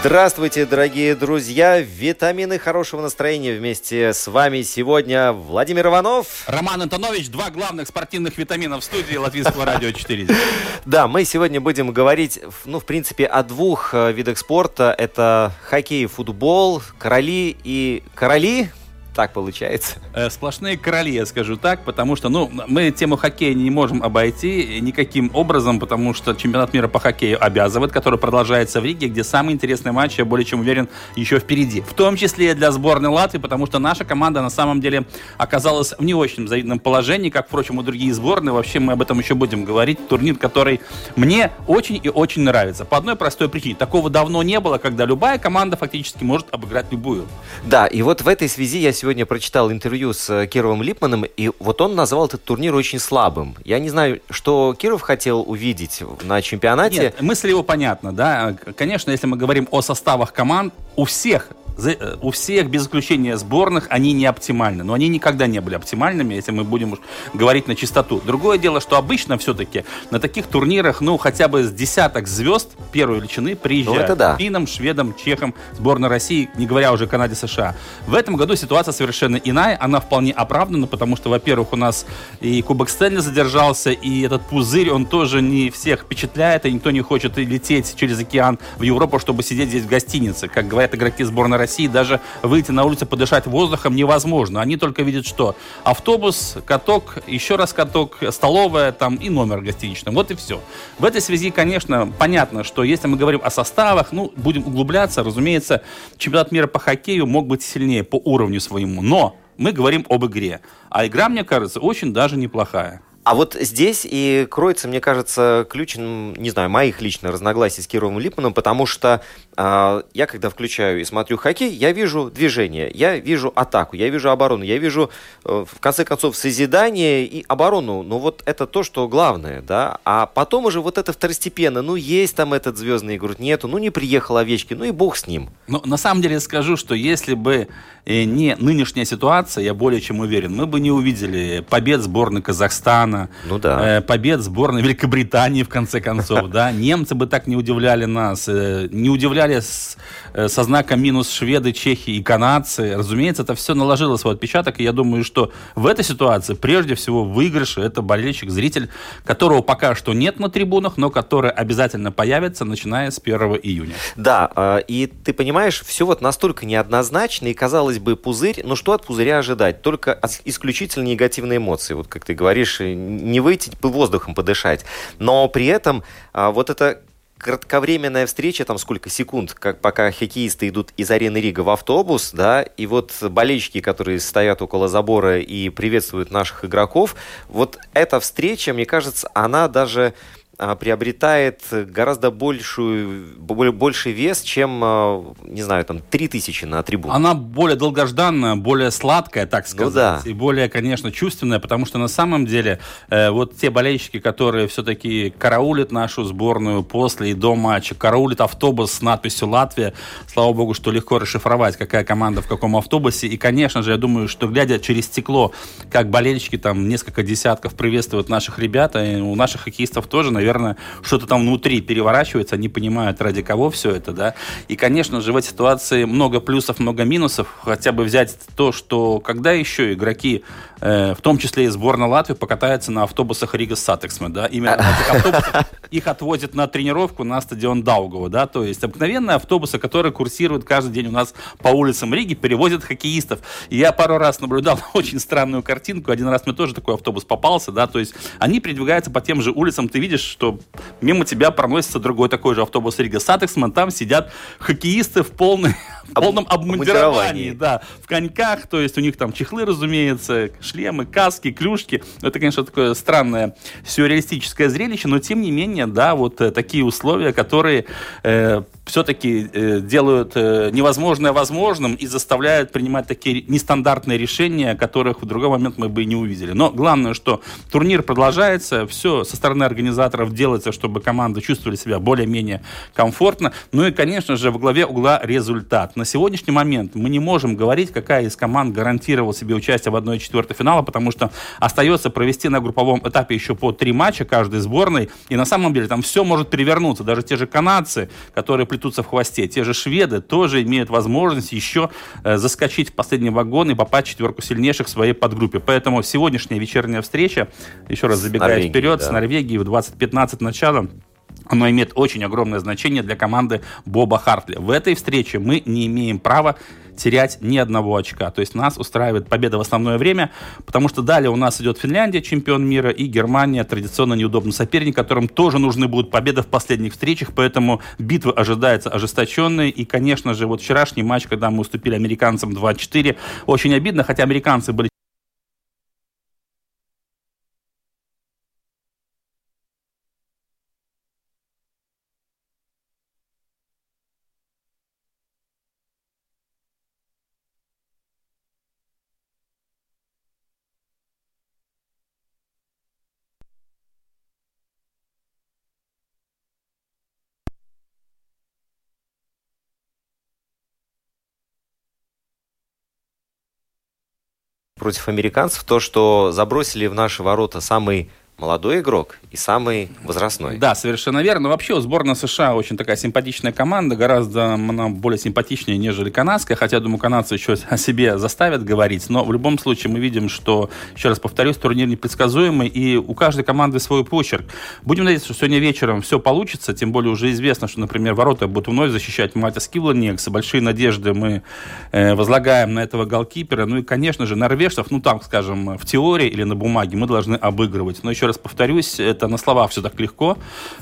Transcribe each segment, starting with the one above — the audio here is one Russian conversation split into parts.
Здравствуйте, дорогие друзья! Витамины хорошего настроения вместе с вами сегодня Владимир Иванов. Роман Антонович, два главных спортивных витамина в студии Латвийского радио 4. Да, мы сегодня будем говорить, ну, в принципе, о двух э, видах спорта. Это хоккей и футбол, короли и короли, так получается. Э, Сплошные короли, я скажу так, потому что, ну, мы тему хоккея не можем обойти никаким образом, потому что чемпионат мира по хоккею обязывает, который продолжается в Риге, где самый интересный матч, я более чем уверен, еще впереди. В том числе и для сборной Латвии, потому что наша команда на самом деле оказалась в не очень завидном положении, как, впрочем, и другие сборные. Вообще мы об этом еще будем говорить. Турнир, который мне очень и очень нравится. По одной простой причине. Такого давно не было, когда любая команда фактически может обыграть любую. Да, и вот в этой связи я сегодня прочитал интервью с э, Кировым Липманом, и вот он назвал этот турнир очень слабым. Я не знаю, что Киров хотел увидеть на чемпионате. Нет, мысль его понятна, да. Конечно, если мы говорим о составах команд, у всех у всех, без исключения сборных, они не оптимальны. Но они никогда не были оптимальными, если мы будем уж говорить на чистоту. Другое дело, что обычно все-таки на таких турнирах, ну, хотя бы с десяток звезд первой величины приезжают. Ну, это да. Финнам, шведам, чехам, сборной России, не говоря уже о Канаде, США. В этом году ситуация совершенно иная, она вполне оправдана, потому что, во-первых, у нас и Кубок Стэнли задержался, и этот пузырь, он тоже не всех впечатляет, и никто не хочет лететь через океан в Европу, чтобы сидеть здесь в гостинице. Как говорят игроки сборной России, даже выйти на улицу, подышать воздухом невозможно. Они только видят что? Автобус, каток, еще раз каток, столовая там и номер гостиничный. Вот и все. В этой связи, конечно, понятно, что если мы говорим о составах, ну, будем углубляться, разумеется, чемпионат мира по хоккею мог быть сильнее по уровню своему, но мы говорим об игре. А игра, мне кажется, очень даже неплохая. А вот здесь и кроется, мне кажется, ключ, м, не знаю, моих лично разногласий с Кировым Липманом, потому что я, когда включаю и смотрю хоккей, я вижу движение, я вижу атаку, я вижу оборону, я вижу, э, в конце концов, созидание и оборону. Ну вот это то, что главное, да. А потом уже вот это второстепенно. Ну есть там этот звездный игрок, нету, ну не приехал Овечки, ну и бог с ним. Но на самом деле скажу, что если бы э, не нынешняя ситуация, я более чем уверен, мы бы не увидели побед сборной Казахстана, Ну да. э, побед сборной Великобритании, в конце концов, да. Немцы бы так не удивляли нас, не удивляли с- э, со знаком минус шведы, чехи и канадцы. Разумеется, это все наложило свой отпечаток, и я думаю, что в этой ситуации прежде всего выигрыш это болельщик, зритель, которого пока что нет на трибунах, но который обязательно появится, начиная с 1 июня. Да, э, и ты понимаешь, все вот настолько неоднозначно, и казалось бы, пузырь, ну что от пузыря ожидать? Только исключительно негативные эмоции, вот как ты говоришь, э, не выйти воздухом подышать. Но при этом а, вот эта кратковременная встреча, там сколько секунд, как пока хоккеисты идут из арены Рига в автобус, да, и вот болельщики, которые стоят около забора и приветствуют наших игроков, вот эта встреча, мне кажется, она даже приобретает гораздо большую, бо- больший вес, чем, а, не знаю, там, 3000 на трибуне. Она более долгожданная, более сладкая, так сказать, Ну да. и более, конечно, чувственная, потому что на самом деле э, вот те болельщики, которые все-таки караулят нашу сборную после и до матча, караулят автобус с надписью «Латвия», слава богу, что легко расшифровать, какая команда в каком автобусе, и, конечно же, я думаю, что глядя через стекло, как болельщики, там, несколько десятков приветствуют наших ребят, и у наших хоккеистов тоже, наверное, наверное, что-то там внутри переворачивается, они понимают, ради кого все это, да. И, конечно же, в этой ситуации много плюсов, много минусов. Хотя бы взять то, что когда еще игроки, э, в том числе и сборная Латвии, покатаются на автобусах Rīgas Satiksme, да, именно этих автобусах их отвозят на тренировку на стадион Даугава, да, то есть обыкновенные автобусы, которые курсируют каждый день у нас по улицам Риги, перевозят хоккеистов. И я пару раз наблюдал очень странную картинку, один раз мне тоже такой автобус попался, да, то есть они передвигаются по тем же улицам, ты видишь, что мимо тебя проносится другой такой же автобус Rīgas Satiksme, там сидят хоккеисты в, полной, в полном обмундировании, да, в коньках, то есть у них там чехлы, разумеется, шлемы, каски, клюшки. Это, конечно, такое странное сюрреалистическое зрелище, но тем не менее, да, вот э, такие условия, которые э, все-таки э, делают э, невозможное возможным и заставляют принимать такие нестандартные решения, которых в другой момент мы бы и не увидели. Но главное, что турнир продолжается, все со стороны организаторов делается, чтобы команды чувствовали себя более-менее комфортно. Ну и, конечно же, в главе угла результат. На сегодняшний момент мы не можем говорить, какая из команд гарантировала себе участие в 1-4 финала, потому что остается провести на групповом этапе еще по три матча каждой сборной. И на самом деле там все может перевернуться. Даже те же канадцы, которые плетутся в хвосте, те же шведы тоже имеют возможность еще э, заскочить в последний вагон и попасть в четверку сильнейших в своей подгруппе. Поэтому сегодняшняя вечерняя встреча, еще раз забегая вперед, да. с Норвегией в 20.15 начала, оно имеет очень огромное значение для команды Боба Хартли. В этой встрече мы не имеем права терять ни одного очка. То есть нас устраивает победа в основное время, потому что далее у нас идет Финляндия, чемпион мира, и Германия, традиционно неудобный соперник, которым тоже нужны будут победы в последних встречах, поэтому битва ожидается ожесточенной. И, конечно же, вот вчерашний матч, когда мы уступили американцам 2-4, очень обидно, хотя американцы были Против американцев то, что забросили в наши ворота самый молодой игрок и самый возрастной. Да, совершенно верно. Вообще у сборной США очень такая симпатичная команда, гораздо она более симпатичнее, нежели канадская, хотя, думаю, канадцы еще о себе заставят говорить, но в любом случае мы видим, что, еще раз повторюсь, турнир непредсказуемый, и у каждой команды свой почерк. Будем надеяться, что сегодня вечером все получится, тем более уже известно, что, например, ворота будут вновь защищать Матис Кивланекс, большие надежды мы э, возлагаем на этого голкипера, ну и, конечно же, норвежцев, ну там, скажем, в теории или на бумаге мы должны обыгрывать, но еще раз повторюсь, это на словах все так легко.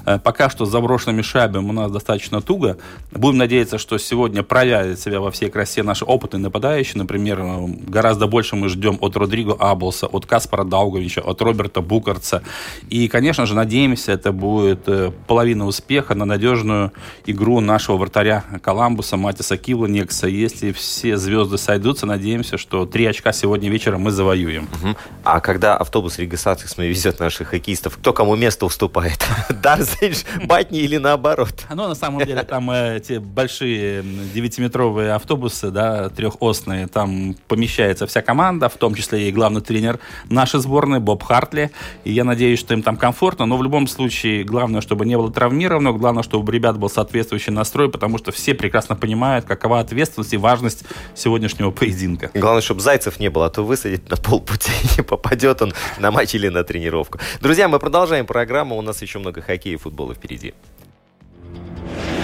Э, Пока что с заброшенными шайбами у нас достаточно туго. Будем надеяться, что сегодня проявит себя во всей красе наши опытные нападающие. Например, э, гораздо больше мы ждем от Родриго Аблса, от Каспара Дауговича, от Роберта Букарца. И, конечно же, надеемся, это будет э, половина успеха на надежную игру нашего вратаря Коламбуса, Матиса Кивлениекса. Если все звезды сойдутся, надеемся, что три очка сегодня вечером мы завоюем. Мгм. А когда автобус Rīgas Satiksme везет наших хоккеистов, кто кому место уступает? Дарзиньш Батне или наоборот? Ну, на самом деле, там э, эти большие девятиметровые автобусы, да, трехосные, там помещается вся команда, в том числе и главный тренер нашей сборной Боб Хартли. И я надеюсь, что им там комфортно, но в любом случае, главное, чтобы не было травмированных, главное, чтобы у ребят был соответствующий настрой, потому что все прекрасно понимают, какова ответственность и важность сегодняшнего поединка. Главное, чтобы Зайцев не было, а то высадить на полпути не попадет он на матч или на тренировку. Друзья, мы продолжаем программу. У нас еще много хоккея и футбола впереди.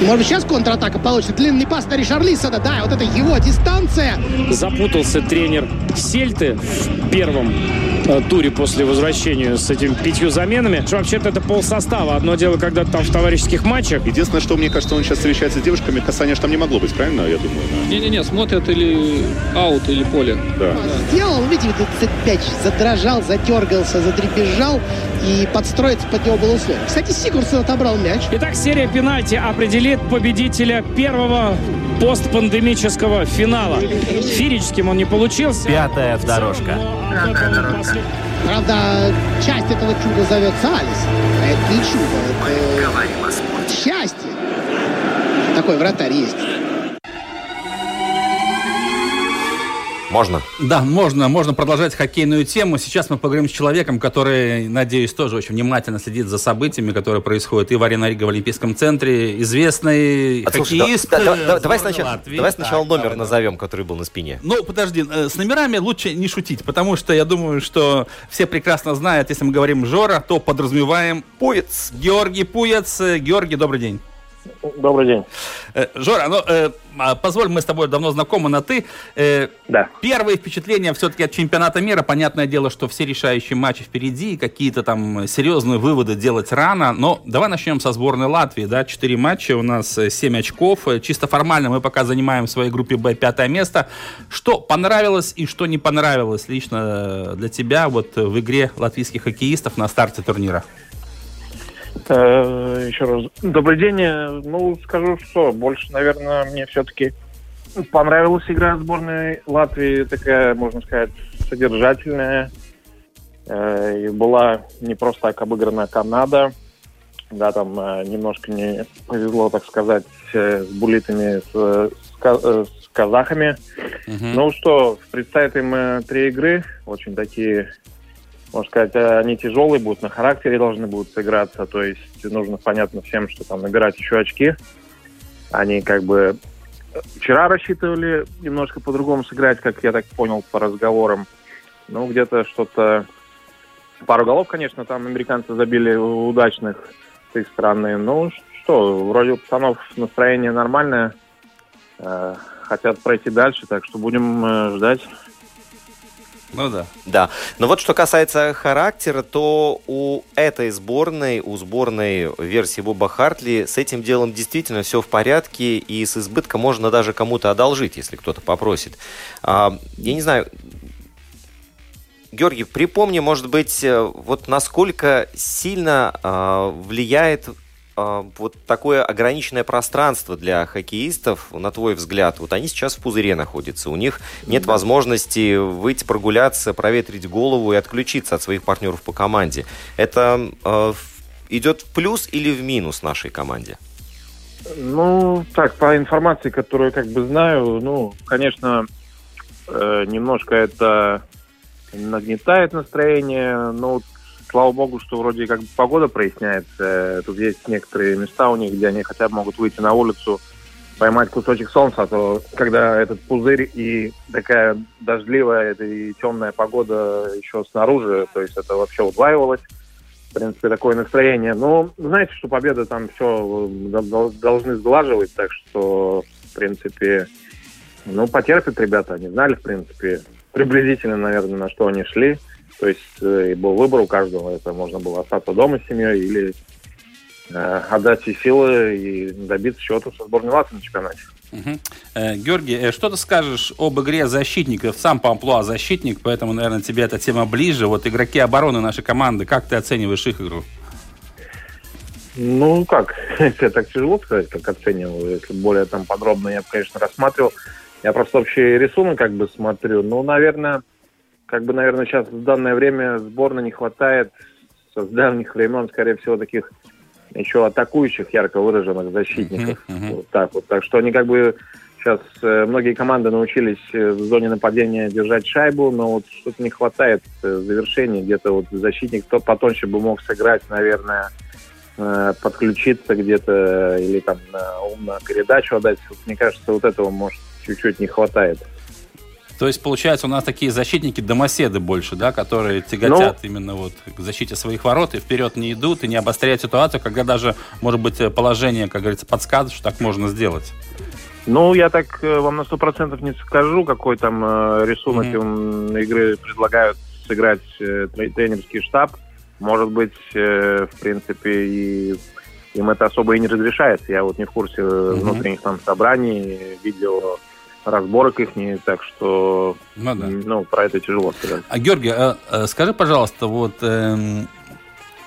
Может быть, сейчас контратака получится. Длинный пас на Ришарлисона. Да, вот это его дистанция. запутался тренер Сельты в первом э, туре после возвращения с этими пятью заменами. Что вообще-то это пол состава. Одно дело, когда там в товарищеских матчах. Единственное, что мне кажется, он сейчас встречается с девушками, касания ж там не могло быть, правильно, я думаю? да? Не-не-не, смотрят или аут, или поле. Да. Сделал, видите, вот этот мяч задрожал, задергался, задребезжал. И подстроиться под него было условие. Кстати, Сигурсон отобрал мяч. Итак, серия пенальти определит победителя первого постпандемического финала. Фирическим он не получился. Пятая дорожка. Правда, часть этого чуда зовется Алис. А это не чудо, Мы это говорим о спорте. счастье. Такой вратарь есть. Можно? Да, можно, можно продолжать хоккейную тему. Сейчас мы поговорим с человеком, который, надеюсь, тоже очень внимательно следит за событиями, которые происходят и в Арена Рига в Олимпийском центре. Известный А, слушай, хоккеист. да- да- да- э, давай сборной сначала, Латвии. давай сначала Так, номер давай, давай. назовем, который был на спине. Ну, подожди, э, с номерами лучше не шутить, потому что я думаю, что все прекрасно знают, если мы говорим Жора, то подразумеваем Пуец. Георгий Пуец. Э, Георгий, добрый день. Добрый день. Э, Жора, ну, э, а, позволь, мы с тобой давно знакомы на «ты». Э, Да. Первые впечатления все-таки от чемпионата мира. Понятное дело, что все решающие матчи впереди, какие-то там серьезные выводы делать рано. Но давай начнем со сборной Латвии. Да? Четыре матча, у нас э, семь очков. Э, Чисто формально мы пока занимаем в своей группе «Б» пятое место. Что понравилось и что не понравилось лично для тебя вот в игре латвийских хоккеистов на старте турнира? Э, еще раз. Добрый день. Э, Ну, скажу, что больше, наверное, мне все-таки понравилась игра сборной Латвии. Такая, можно сказать, содержательная. Э, И была не просто так обыграна Канада. Да, там немножко не повезло, так сказать, с булитами, с, с ка- с казахами. Ну что, предстоят им три игры, очень такие, можно сказать, э, они тяжелые будут, на характере должны будут сыграться, то есть нужно понятно всем, что там набирать еще очки. Они как бы э, вчера рассчитывали немножко по-другому сыграть, как я так понял по разговорам. Ну, где-то что-то... Пару голов, конечно, там американцы забили удачных с их стороны. Ну, что, вроде у пацанов настроение нормальное. Э, хотят пройти дальше, так что будем ждать. Ну да. Да. Но вот что касается характера, то у этой сборной, у сборной версии Боба Хартли с этим делом действительно все в порядке, и с избытком можно даже кому-то одолжить, если кто-то попросит. А, я не знаю, Георгий, припомни, может быть, э, вот насколько сильно а, влияет вот такое ограниченное пространство для хоккеистов, на твой взгляд, вот они сейчас в пузыре находятся, у них нет возможности выйти прогуляться, проветрить голову и отключиться от своих партнеров по команде. Это э, идет в плюс или в минус нашей команде? Ну, так, по информации, которую как бы знаю, ну, конечно, э, немножко это нагнетает настроение, но вот, слава богу, что вроде как погода проясняется. Тут есть некоторые места у них, где они хотя бы могут выйти на улицу, поймать кусочек солнца, а то когда этот пузырь и такая дождливая это и темная погода еще снаружи, то есть это вообще удваивалось. В принципе, такое настроение. Но знаете, что победа там все должны сглаживать, так что, в принципе, ну, потерпят ребята. Они знали, в принципе, приблизительно, наверное, на что они шли. То есть э, был выбор у каждого. Это можно было остаться дома с семьей или э, отдать все силы и добиться чего-то со сборной Латвии на чемпионате. Мгм. Э, Георгий, э, что ты скажешь об игре защитников? Сам по амплуа защитник, поэтому, наверное, тебе эта тема ближе. Вот игроки обороны нашей команды, как ты оцениваешь их игру? Ну, как, это так тяжело сказать, как оценивал. Если более там подробно я бы, конечно, рассматривал. Я просто общий рисунок как бы смотрю. Ну, наверное, как бы, наверное, сейчас в данное время сборной не хватает с давних времен, скорее всего, таких еще атакующих, ярко выраженных защитников. Вот так вот. Так что они как бы сейчас э, многие команды научились э, в зоне нападения держать шайбу, но вот что-то не хватает э, завершения. Где-то вот защитник кто потоньше бы мог сыграть, наверное, подключиться где-то или там умно передачу отдать. Вот мне кажется, вот этого может чуть-чуть не хватает. То есть, получается, у нас такие защитники-домоседы больше, да, которые тяготят именно вот к защите своих ворот и вперед не идут, и не обостряют ситуацию, когда даже, может быть, э, положение, как говорится, подсказывает, что так можно сделать. Ну, я так э, вам на сто процентов не скажу, какой там э, рисунок им игры предлагают сыграть тре- тренерский штаб. Может быть, в принципе, и им это особо и не разрешается. Я вот не в курсе Мгм. внутренних там собраний, видео разборок их, не так что, Ну да. ну, про это тяжело сказать. А, Георгий, э, э, скажи, пожалуйста, вот эм,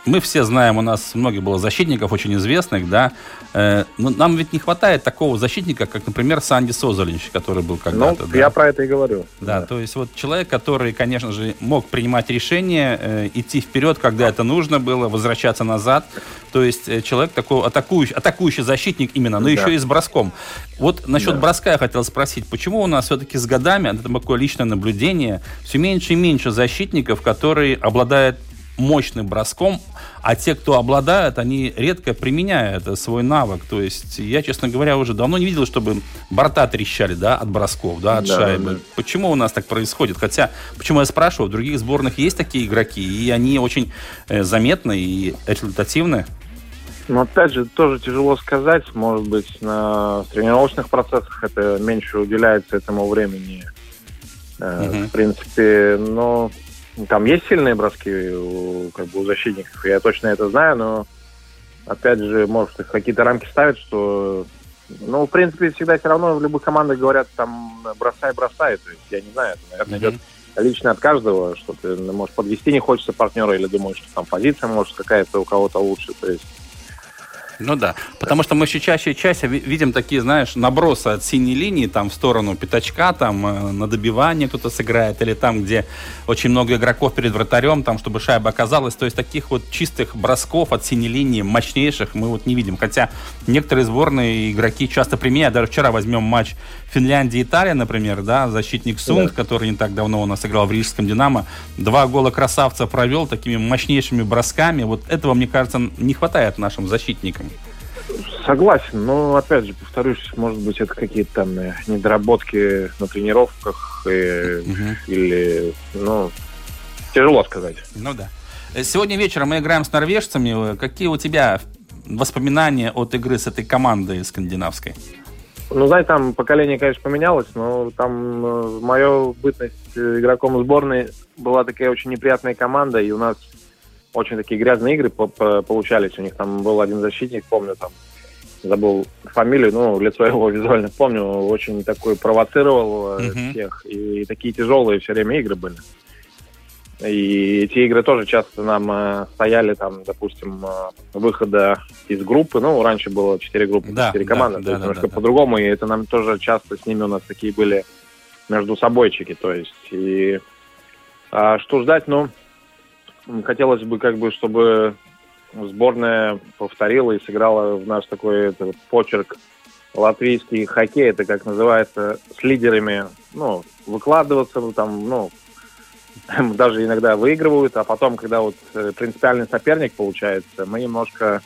мы все знаем, у нас много было защитников очень известных, да, э, но нам ведь не хватает такого защитника, как, например, Санди Созолинч, который был когда-то. Ну, да. я про это и говорю. Да, то есть вот человек, который, конечно же, мог принимать решения, э, идти вперед, когда это нужно было, возвращаться назад. То есть э, человек такой атакующий, атакующий защитник именно, но Да. еще и с броском. Вот насчет Да. броска я хотел спросить, почему у нас все-таки с годами, это такое личное наблюдение, все меньше и меньше защитников, которые обладают мощным броском, а те, кто обладают, они редко применяют свой навык. То есть я, честно говоря, уже давно не видел, чтобы борта трещали, да, от бросков, да, от Да, шайбы. да. Почему у нас так происходит? Хотя, почему я спрашиваю, в других сборных есть такие игроки, и они очень э, заметны и результативны. Но опять же, тоже тяжело сказать. Может быть, на тренировочных процессах это меньше уделяется этому времени. Мгм. В принципе, но там есть сильные броски у, как бы, у защитников, я точно это знаю, но опять же, может, их какие-то рамки ставят, что ну, в принципе, всегда все равно в любых командах говорят, там, бросай, бросай. То есть, я не знаю, это, наверное, идет лично от каждого, что ты, ну, может, подвести не хочется партнера или думаешь, что там позиция, может, какая-то у кого-то лучше. То есть, Ну да, потому что мы все чаще и чаще ви- видим такие, знаешь, набросы от синей линии, там в сторону пятачка, там э, на добивание кто-то сыграет, или там, где очень много игроков перед вратарем, там, чтобы шайба оказалась. То есть таких вот чистых бросков от синей линии, мощнейших, мы вот не видим. Хотя некоторые сборные игроки часто применяют. Даже вчера возьмем матч Финляндия-Италия, например, да, защитник Сунд, который не так давно у нас играл в Рижском Динамо, два гола красавца провел такими мощнейшими бросками. Вот этого, мне кажется, не хватает нашим защитникам. Согласен, но опять же, повторюсь, может быть, это какие-то там э, недоработки на тренировках э, или, ну, тяжело сказать. Ну да. Сегодня вечером мы играем с норвежцами. Какие у тебя воспоминания от игры с этой командой скандинавской? Ну, знаете, там поколение, конечно, поменялось, но там э, мою бытность э, игроком сборной была такая очень неприятная команда, и у нас очень такие грязные игры по- по- получались. У них там был один защитник, помню, там забыл фамилию, ну, лицо его визуально помню, очень такой провоцировал э, Мгм. всех, и такие тяжелые все время игры были. И эти игры тоже часто нам э, стояли, там, допустим, э, выхода из группы. Ну, раньше было четыре группы, Да, четыре да, команды, да, то есть да, немножко да, да. по-другому, и это нам тоже часто с ними у нас такие были между собойчики, то есть. И а, что ждать, ну, хотелось бы, как бы, чтобы сборная повторила и сыграла в наш такой это, почерк латвийский хоккей, это как называется, с лидерами, ну, выкладываться, ну, там, ну, даже иногда выигрывают, а потом, когда вот э, принципиальный соперник получается, мы немножко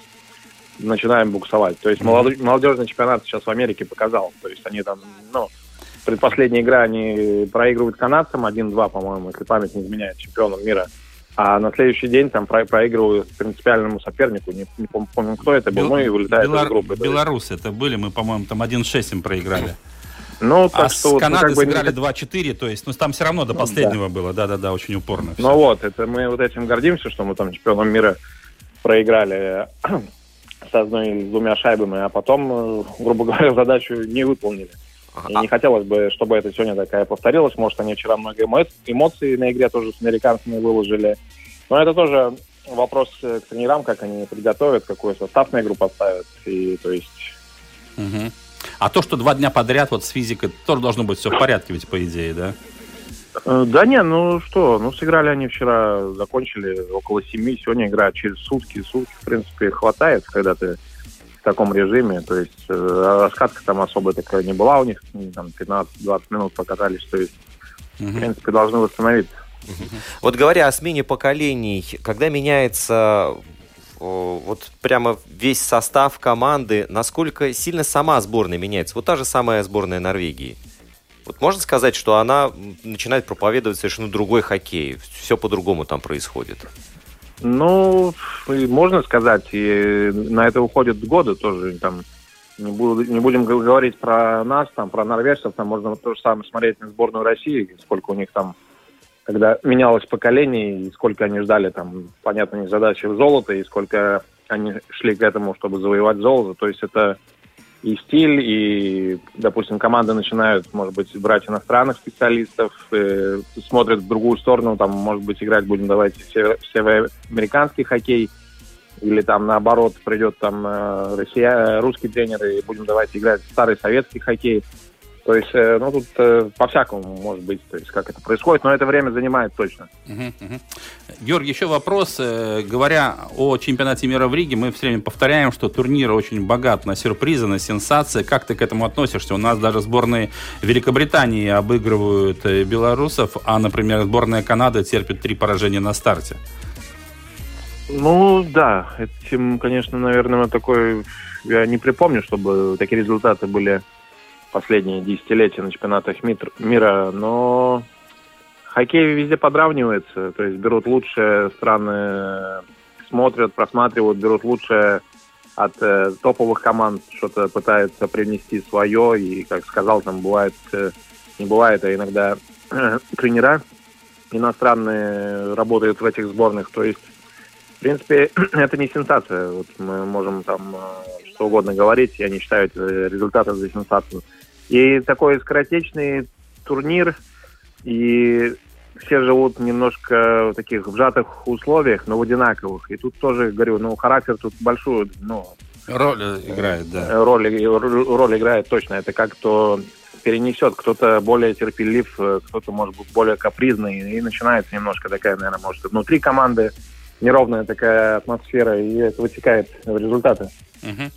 начинаем буксовать. То есть молодежный чемпионат сейчас в Америке показал. То есть они там, ну, предпоследняя игра они проигрывают канадцам 1-2, по-моему, если память не изменяет, чемпионом мира. А на следующий день там про- проигрывают принципиальному сопернику, не, не пом- помню, кто это был, Бел- ну и вылетает Белор- из группы. Белорусы это были, мы, по-моему, там 1-6 им проиграли. Ну, А так с что вот, ну, Канадой как бы сыграли 2-4, то есть, ну, там все равно до Ну, последнего было, да-да-да, очень упорно. всё. Ну вот, это мы вот этим гордимся, что мы там чемпионом мира проиграли с одной с двумя шайбами, а потом, э, грубо говоря, задачу не выполнили. И А- не хотелось бы, чтобы это сегодня такая повторилась. Может, они вчера много эмо- эмоций на игре тоже с американцами выложили. Но это тоже вопрос э, к тренерам, как они приготовят, какой состав на игру поставят. И то есть Мгм. А то, что два дня подряд вот с физикой, тоже должно быть все в порядке ведь, по идее, да? Э, Да не, ну что, ну сыграли они вчера, закончили около семи, сегодня играют через сутки. Сутки, в принципе, хватает, когда ты в таком режиме. То есть э, раскатка там особо такая не была у них, там 15-20 минут покатались. То есть, в Мгм. принципе, должны восстановиться. Вот говоря о смене поколений, когда меняется вот прямо весь состав команды, насколько сильно сама сборная меняется? Вот та же самая сборная Норвегии. Вот можно сказать, что она начинает проповедовать совершенно другой хоккей. Все по-другому там происходит. Ну, можно сказать, и на это уходят годы тоже. Там, не, буду, не будем говорить про нас, там, про норвежцев, там можно то же самое смотреть на сборную России, сколько у них там, когда менялось поколение, и сколько они ждали, там, понятно, не задачи в золото, и сколько они шли к этому, чтобы завоевать золото. То есть это и стиль, и, допустим, команды начинают, может быть, брать иностранных специалистов, э, смотрят в другую сторону, там, может быть, играть будем давайте север- североамериканский хоккей, или там наоборот придет там э, Россия, русский тренер и будем давать играть старый советский хоккей. То есть, э, ну, тут э, по-всякому может быть, то есть, как это происходит, но это время занимает точно. Мгм, мгм. Георгий, еще вопрос. Э, Говоря о чемпионате мира в Риге, мы все время повторяем, что турнир очень богат на сюрпризы, на сенсации. Как ты к этому относишься? У нас даже сборные Великобритании обыгрывают э, белорусов, а, например, сборная Канады терпит три поражения на старте. Ну, да, этим, конечно, наверное, такой... Я не припомню, чтобы такие результаты были последние десятилетия на чемпионатах мира, но хоккей везде подравнивается, то есть берут лучшие страны, смотрят, просматривают, берут лучшее от э, топовых команд, что-то пытаются привнести свое, и, как сказал, там бывает, э, не бывает, а иногда тренера иностранные работают в этих сборных, то есть в принципе, это не сенсация. Вот мы можем там э, что угодно говорить, я не считаю эти результаты за сенсацию. И такой скоротечный турнир, и все живут немножко в таких вжатых условиях, но в одинаковых. И тут тоже, говорю, ну, характер тут большую, ну, Роль играет, да. роль, роль играет точно. Это как кто перенесет, кто-то более терпелив, кто-то, может быть, более капризный, и начинается немножко такая, наверное, может, внутри команды неровная такая атмосфера, и это вытекает в результаты. Мгм.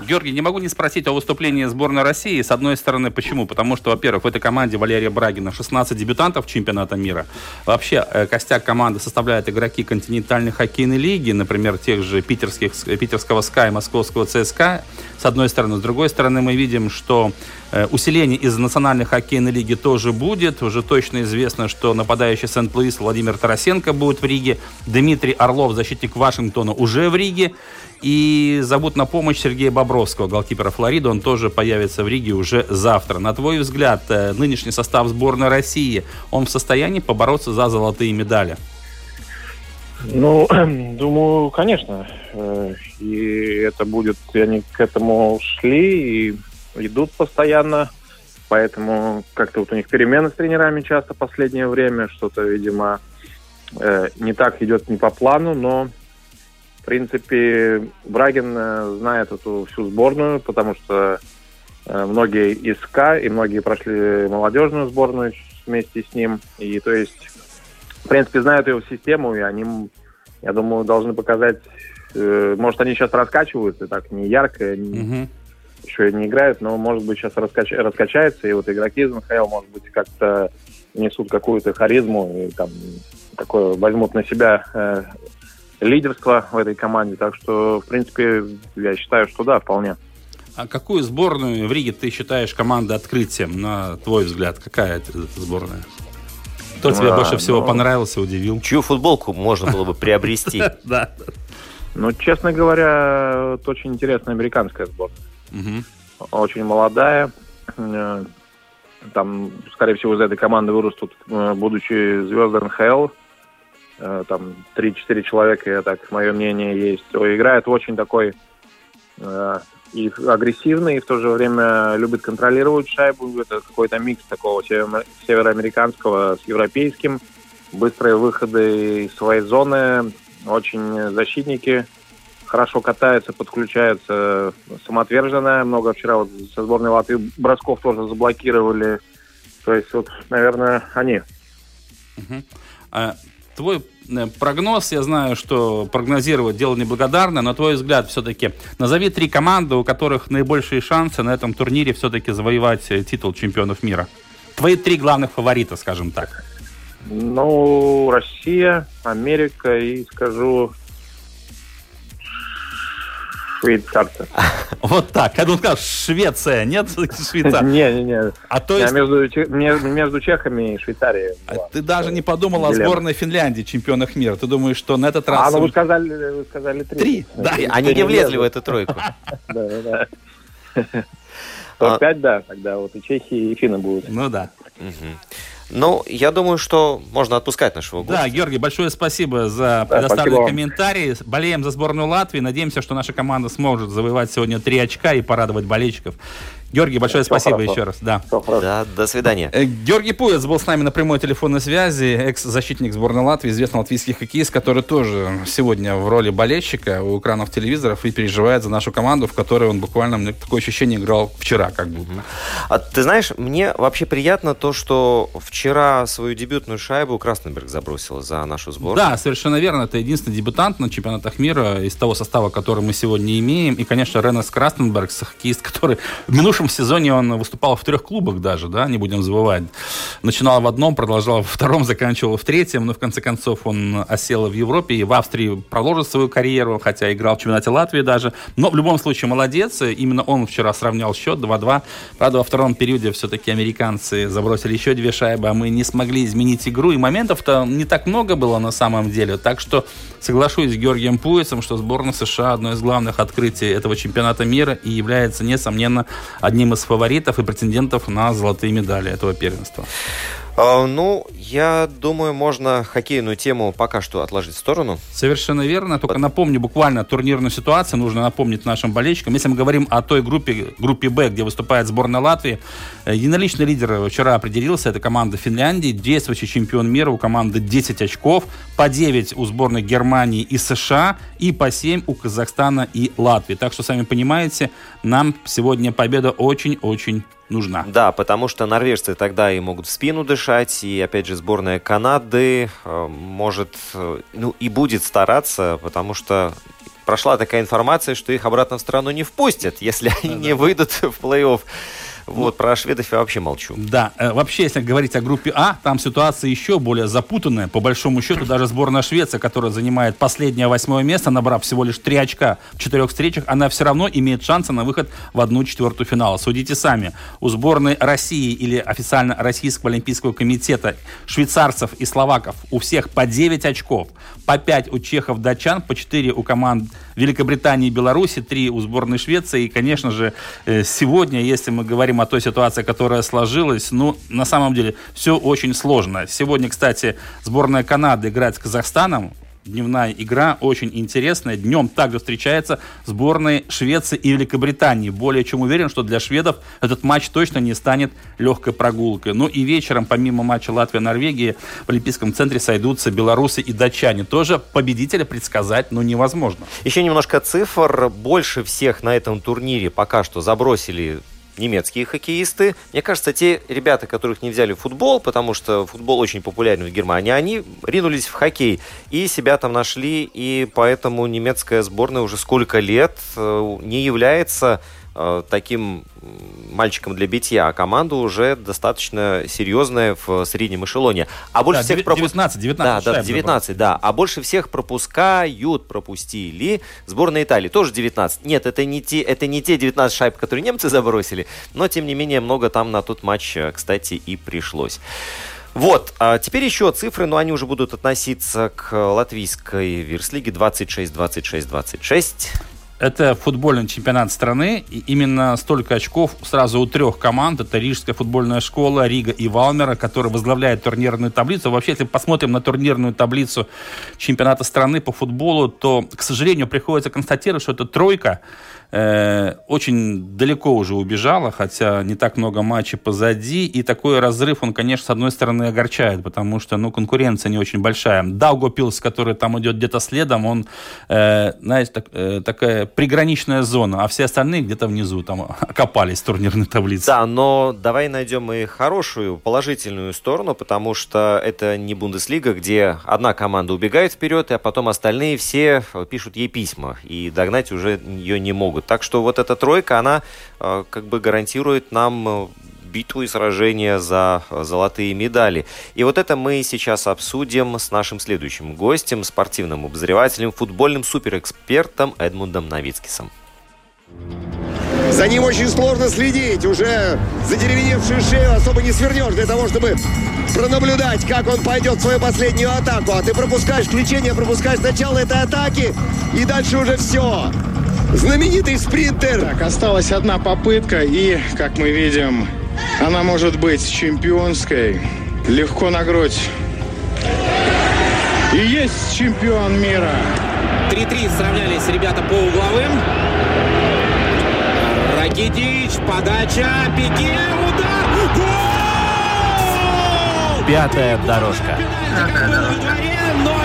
Георгий, не могу не спросить о выступлении сборной России. С одной стороны, почему? Потому что, во-первых, в этой команде Валерия Брагина 16 дебютантов чемпионата мира. Вообще, э, костяк команды составляют игроки континентальной хоккейной лиги, например, тех же питерских, питерского СКА и московского ЦСКА, с одной стороны. С другой стороны, мы видим, что э, усиление из национальной хоккейной лиги тоже будет. Уже точно известно, что нападающий Сент-Луис Владимир Тарасенко будет в Риге. Дмитрий Орлов, защитник Вашингтона, уже в Риге. И зовут на помощь Сергея Бобровского, голкипера Флориды. Он тоже появится в Риге уже завтра. На твой взгляд, э, нынешний состав сборной России, он в состоянии побороться за золотые медали? Ну, думаю, конечно. Э, И это будет, и они к этому шли и идут постоянно. Поэтому как-то вот у них перемены с тренерами часто в последнее время. Что-то, видимо, э, не так идет не по плану, но в принципе Брагин э, знает эту всю сборную, потому что э, многие из СКА и многие прошли молодежную сборную вместе с ним. И то есть, в принципе, знают его систему, и они, я думаю, должны показать... э, Может, они сейчас раскачиваются так не ярко, не- Мгм. еще и не играют, но, может быть, сейчас раскач- раскачается, и вот игроки из НХЛ, может быть, как-то несут какую-то харизму и там такое возьмут на себя э, лидерство в этой команде. Так что, в принципе, я считаю, что да, вполне. А какую сборную в Риге ты считаешь командой открытием, на твой взгляд? Какая это сборная? Кто тебе А, больше всего ну, понравился, удивил? Чью футболку можно было бы приобрести? Да. Ну, честно говоря, вот очень интересная американская сборная. Очень молодая. Э, Там, скорее всего, из этой команды вырастут э, будущие звезды НХЛ. Э, Там 3-4 человека, я так, мое мнение, есть. Играет очень такой э, и агрессивный, и в то же время любит контролировать шайбу. Это какой-то микс такого северо- североамериканского с европейским. Быстрые выходы из своей зоны. Очень защитники хорошо катаются, подключаются. Самоотверженная. Много вчера вот со сборной Латвии бросков тоже заблокировали. То есть, вот, наверное, они. А твой э, прогноз, я знаю, что прогнозировать дело неблагодарное, но твой взгляд все-таки, назови три команды, у которых наибольшие шансы на этом турнире все-таки завоевать э, титул чемпионов мира. Твои три главных фаворита, скажем так. Ну, Россия, Америка и, скажу, швейцарцы. Вот так. Когда он сказал, Швеция, нет? Швейцария. Не-не-не. А то Я есть между, че- ме- между чехами и Швейцарией. а ты даже не подумал о сборной Финляндии, чемпионах мира. Ты думаешь, что на этот А, раз... ну вы сказали, вы сказали три. Три, да. И Они не влезли в эту тройку. Да, да, да. А- Топ-5, да, тогда вот и чехи, и финны будут. Ну да. Ну, я думаю, что можно отпускать нашего гостя. Да, Георгий, большое спасибо за Да, предоставленные спасибо комментарии. Болеем за сборную Латвии. Надеемся, что наша команда сможет завоевать сегодня три очка и порадовать болельщиков. Георгий, большое Всё спасибо хорошо. еще раз. Да. Да, до свидания. Э, Георгий Пуец был с нами на прямой телефонной связи, экс-защитник сборной Латвии, известный латвийский хоккеист, который тоже сегодня в роли болельщика у экранов телевизоров и переживает за нашу команду, в которой он буквально, мне такое ощущение, играл вчера как будто. А ты знаешь, мне вообще приятно то, что вчера свою дебютную шайбу Красненберг забросил за нашу сборную. Да, совершенно верно. Это единственный дебютант на чемпионатах мира из того состава, который мы сегодня имеем. И, конечно, Ренес Крастенберг, хоккеист, который в минувшем сезоне он выступал в трех клубах даже, да, не будем забывать. Начинал в одном, продолжал во втором, заканчивал в третьем, но в конце концов он осел в Европе и в Австрии продолжит свою карьеру, хотя играл в чемпионате Латвии даже. Но в любом случае молодец. Именно он вчера сравнял счет 2-2. Правда, во втором периоде все-таки американцы забросили еще две шайбы, а мы не смогли изменить игру. И моментов-то не так много было на самом деле. Так что соглашусь с Георгием Пуицем, что сборная США одно из главных открытий этого чемпионата мира и является, несомненно, одним из фаворитов и претендентов на золотые медали этого первенства. А, ну, я думаю, можно хоккейную тему пока что отложить в сторону. Совершенно верно. Только напомню буквально турнирную ситуацию. Нужно напомнить нашим болельщикам. Если мы говорим о той группе, группе Б, где выступает сборная Латвии, э, единоличный лидер вчера определился. Это команда Финляндии. Действующий чемпион мира. У команды 10 очков. По 9 у сборной Германии и США. И по 7 у Казахстана и Латвии. Так что, сами понимаете, нам сегодня победа очень-очень нужна. Да, потому что норвежцы тогда и могут в спину дышать, и опять же сборная Канады э, может, э, ну и будет стараться, потому что прошла такая информация, что их обратно в страну не впустят, если они не выйдут в плей-офф. Вот, про шведов я вообще молчу. Да, э, вообще, если говорить о группе А, там ситуация еще более запутанная. По большому счету, даже сборная Швеции, которая занимает последнее восьмое место, набрав всего лишь три очка в четырех встречах, она все равно имеет шансы на выход в одну четвертую финала. Судите сами. У сборной России или официально Российского Олимпийского комитета швейцарцев и словаков у всех по 9 очков, по 5 у чехов, датчан, по 4 у команд Великобритании и Беларуси, 3 у сборной Швеции. И, конечно же, э, сегодня, если мы говорим о той ситуации, которая сложилась, ну, на самом деле, все очень сложно. Сегодня, кстати, сборная Канады играет с Казахстаном. Дневная игра очень интересная. Днем также встречается сборные Швеции и Великобритании. Более чем уверен, что для шведов этот матч точно не станет легкой прогулкой. Ну и вечером, помимо матча Латвия-Норвегия, в Олимпийском центре сойдутся белорусы и датчане. Тоже победителя предсказать, ну, невозможно. Еще немножко цифр. Больше всех на этом турнире пока что забросили немецкие хоккеисты. Мне кажется, те ребята, которых не взяли в футбол, потому что футбол очень популярен в Германии, они ринулись в хоккей и себя там нашли, и поэтому немецкая сборная уже сколько лет э, не является таким мальчиком для битья, а команда уже достаточно серьезная в среднем эшелоне. А больше Да, всех девя- пропу- 19, 19 Да, да, шайб 19, да. А больше всех пропускают, пропустили сборная Италии. Тоже 19. Нет, это не те, это не те 19 шайб, которые немцы забросили, но тем не менее много там на тот матч, э, кстати, и пришлось. Вот, а теперь еще цифры, но они уже будут относиться к латвийской верслиге 26, 26, 26. Это футбольный чемпионат страны. И именно столько очков сразу у трех команд. Это Рижская футбольная школа, Рига и Валмера, которые возглавляют турнирную таблицу. Вообще, если посмотрим на турнирную таблицу чемпионата страны по футболу, то, к сожалению, приходится констатировать, что эта тройка э, очень далеко уже убежала, хотя не так много матчей позади. И такой разрыв, он, конечно, с одной стороны огорчает, потому что, ну, конкуренция не очень большая. Даугопилс, который там идет где-то следом, он, э, знаете, так- э, такая приграничная зона, а все остальные где-то внизу там окопались турнирной таблице. Да, но давай найдем и хорошую, положительную сторону, потому что это не Бундеслига, где одна команда убегает вперед, а потом остальные все пишут ей письма, и догнать уже ее не могут. Так что вот эта тройка, она э, как бы гарантирует нам э, битву и сражение за э, золотые медали. И вот это мы сейчас обсудим с нашим следующим гостем, спортивным обозревателем, футбольным суперэкспертом Эдмундом Новицкисом. За ним очень сложно следить. Уже задеревеневшую шею особо не свернешь для того, чтобы пронаблюдать, как он пойдет в свою последнюю атаку. А ты пропускаешь включение, пропускаешь начало этой атаки, и дальше уже все. Знаменитый спринтер. Так, осталась одна попытка, и, как мы видим, она может быть чемпионской. Легко на грудь. И есть чемпион мира. 3-3 сравнялись ребята по угловым. Ракитич, подача, Пике, удар, гол! Пятая дорожка. Пятая дорожка.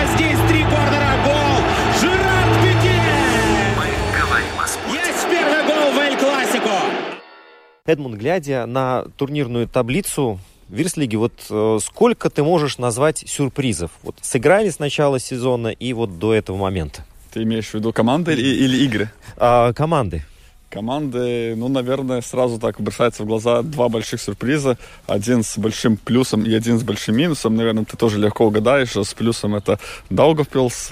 Эдмунд, глядя на турнирную таблицу Вирслиги, вот э, сколько ты можешь назвать сюрпризов? Вот сыграли с начала сезона и вот до этого момента. Ты имеешь в виду команды или, или игры? А, команды. Команды, ну, наверное, сразу так бросается в глаза два больших сюрприза. Один с большим плюсом и один с большим минусом. Наверное, ты тоже легко угадаешь. С плюсом это Даугавпилс,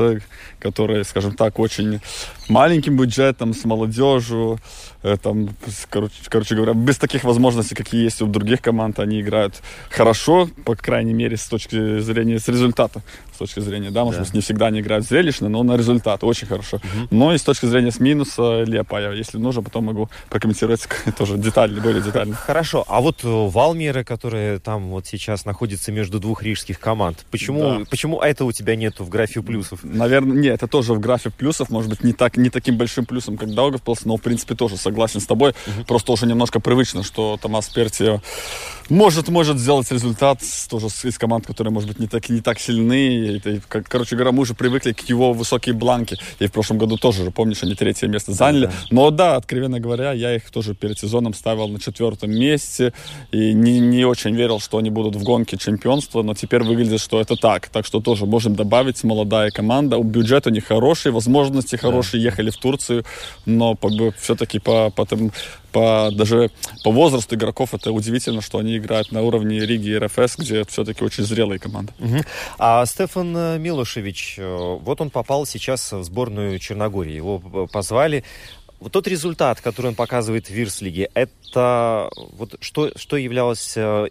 который, скажем так, очень маленьким бюджетом, с молодежью, э, там, короче, короче говоря, без таких возможностей, какие есть у других команд, они играют хорошо, по крайней мере, с точки зрения, с результата, с точки зрения, да, может да. быть, не всегда они играют зрелищно, но на результат очень хорошо. Угу. Но и с точки зрения с минуса Лепая, если нужно, потом могу прокомментировать тоже детально, более детально. Хорошо, а вот э, Валмеры, которые там вот сейчас находятся между двух рижских команд, почему, да. почему это у тебя нету в графе плюсов? Наверное, нет, это тоже в графе плюсов, может быть, не так не таким большим плюсом, как Даугавпилс, но, в принципе, тоже согласен с тобой. Угу. Просто уже немножко привычно, что Томас Перти может, может сделать результат тоже из команд, которые, может быть, не так, не так сильны. И, и, как, короче говоря, мы уже привыкли к его высокие бланки. И в прошлом году тоже, помнишь, они третье место заняли. Да. Но да, откровенно говоря, я их тоже перед сезоном ставил на четвертом месте. И не, не очень верил, что они будут в гонке чемпионства. Но теперь выглядит, что это так. Так что тоже можем добавить молодая команда. Бюджет у них хороший, возможности хорошие. Да. Ехали в Турцию. Но все-таки по, по, по, даже по возрасту игроков это удивительно, что они играют на уровне Риги и РФС, где все-таки очень зрелые команды. Угу. А Стефан э, Милошевич, э, вот он попал сейчас в сборную Черногории. Его позвали. Вот тот результат, который он показывает в Вирслиге, это вот что, что являлось э,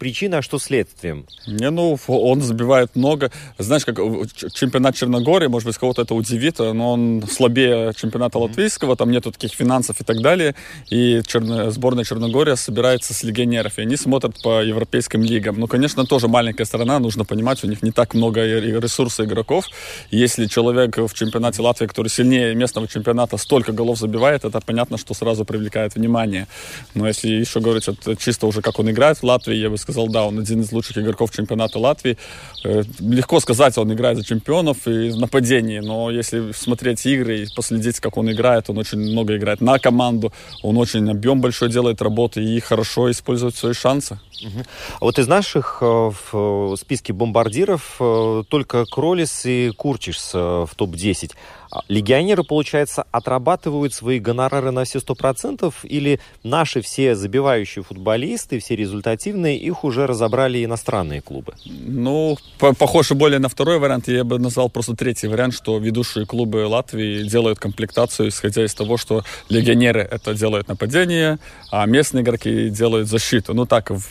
причина, а что следствием? Не, ну, он забивает много. Знаешь, как чемпионат Черногории, может быть, кого-то это удивит, но он слабее чемпионата латвийского, там нету таких финансов и так далее. И черно... сборная Черногория собирается с легионеров, и они смотрят по европейским лигам. Ну, конечно, тоже маленькая страна, нужно понимать, у них не так много ресурсов игроков. Если человек в чемпионате Латвии, который сильнее местного чемпионата, столько голов забивает, это понятно, что сразу привлекает внимание. Но если еще говорить чисто уже, как он играет в Латвии, я бы сказал, сказал, да, он один из лучших игроков чемпионата Латвии. Э, легко сказать, он играет за чемпионов и в нападении, но если смотреть игры и последить, как он играет, он очень много играет на команду, он очень объем большой делает работы и хорошо использует свои шансы. А вот из наших э, в списке бомбардиров э, только Кролис и Курчиш в топ-10. А легионеры, получается, отрабатывают свои гонорары на все сто процентов или наши все забивающие футболисты, все результативные, их уже разобрали иностранные клубы? Ну, по похоже более на второй вариант. Я бы назвал просто третий вариант, что ведущие клубы Латвии делают комплектацию, исходя из того, что легионеры это делают нападение, а местные игроки делают защиту. Ну, так, в,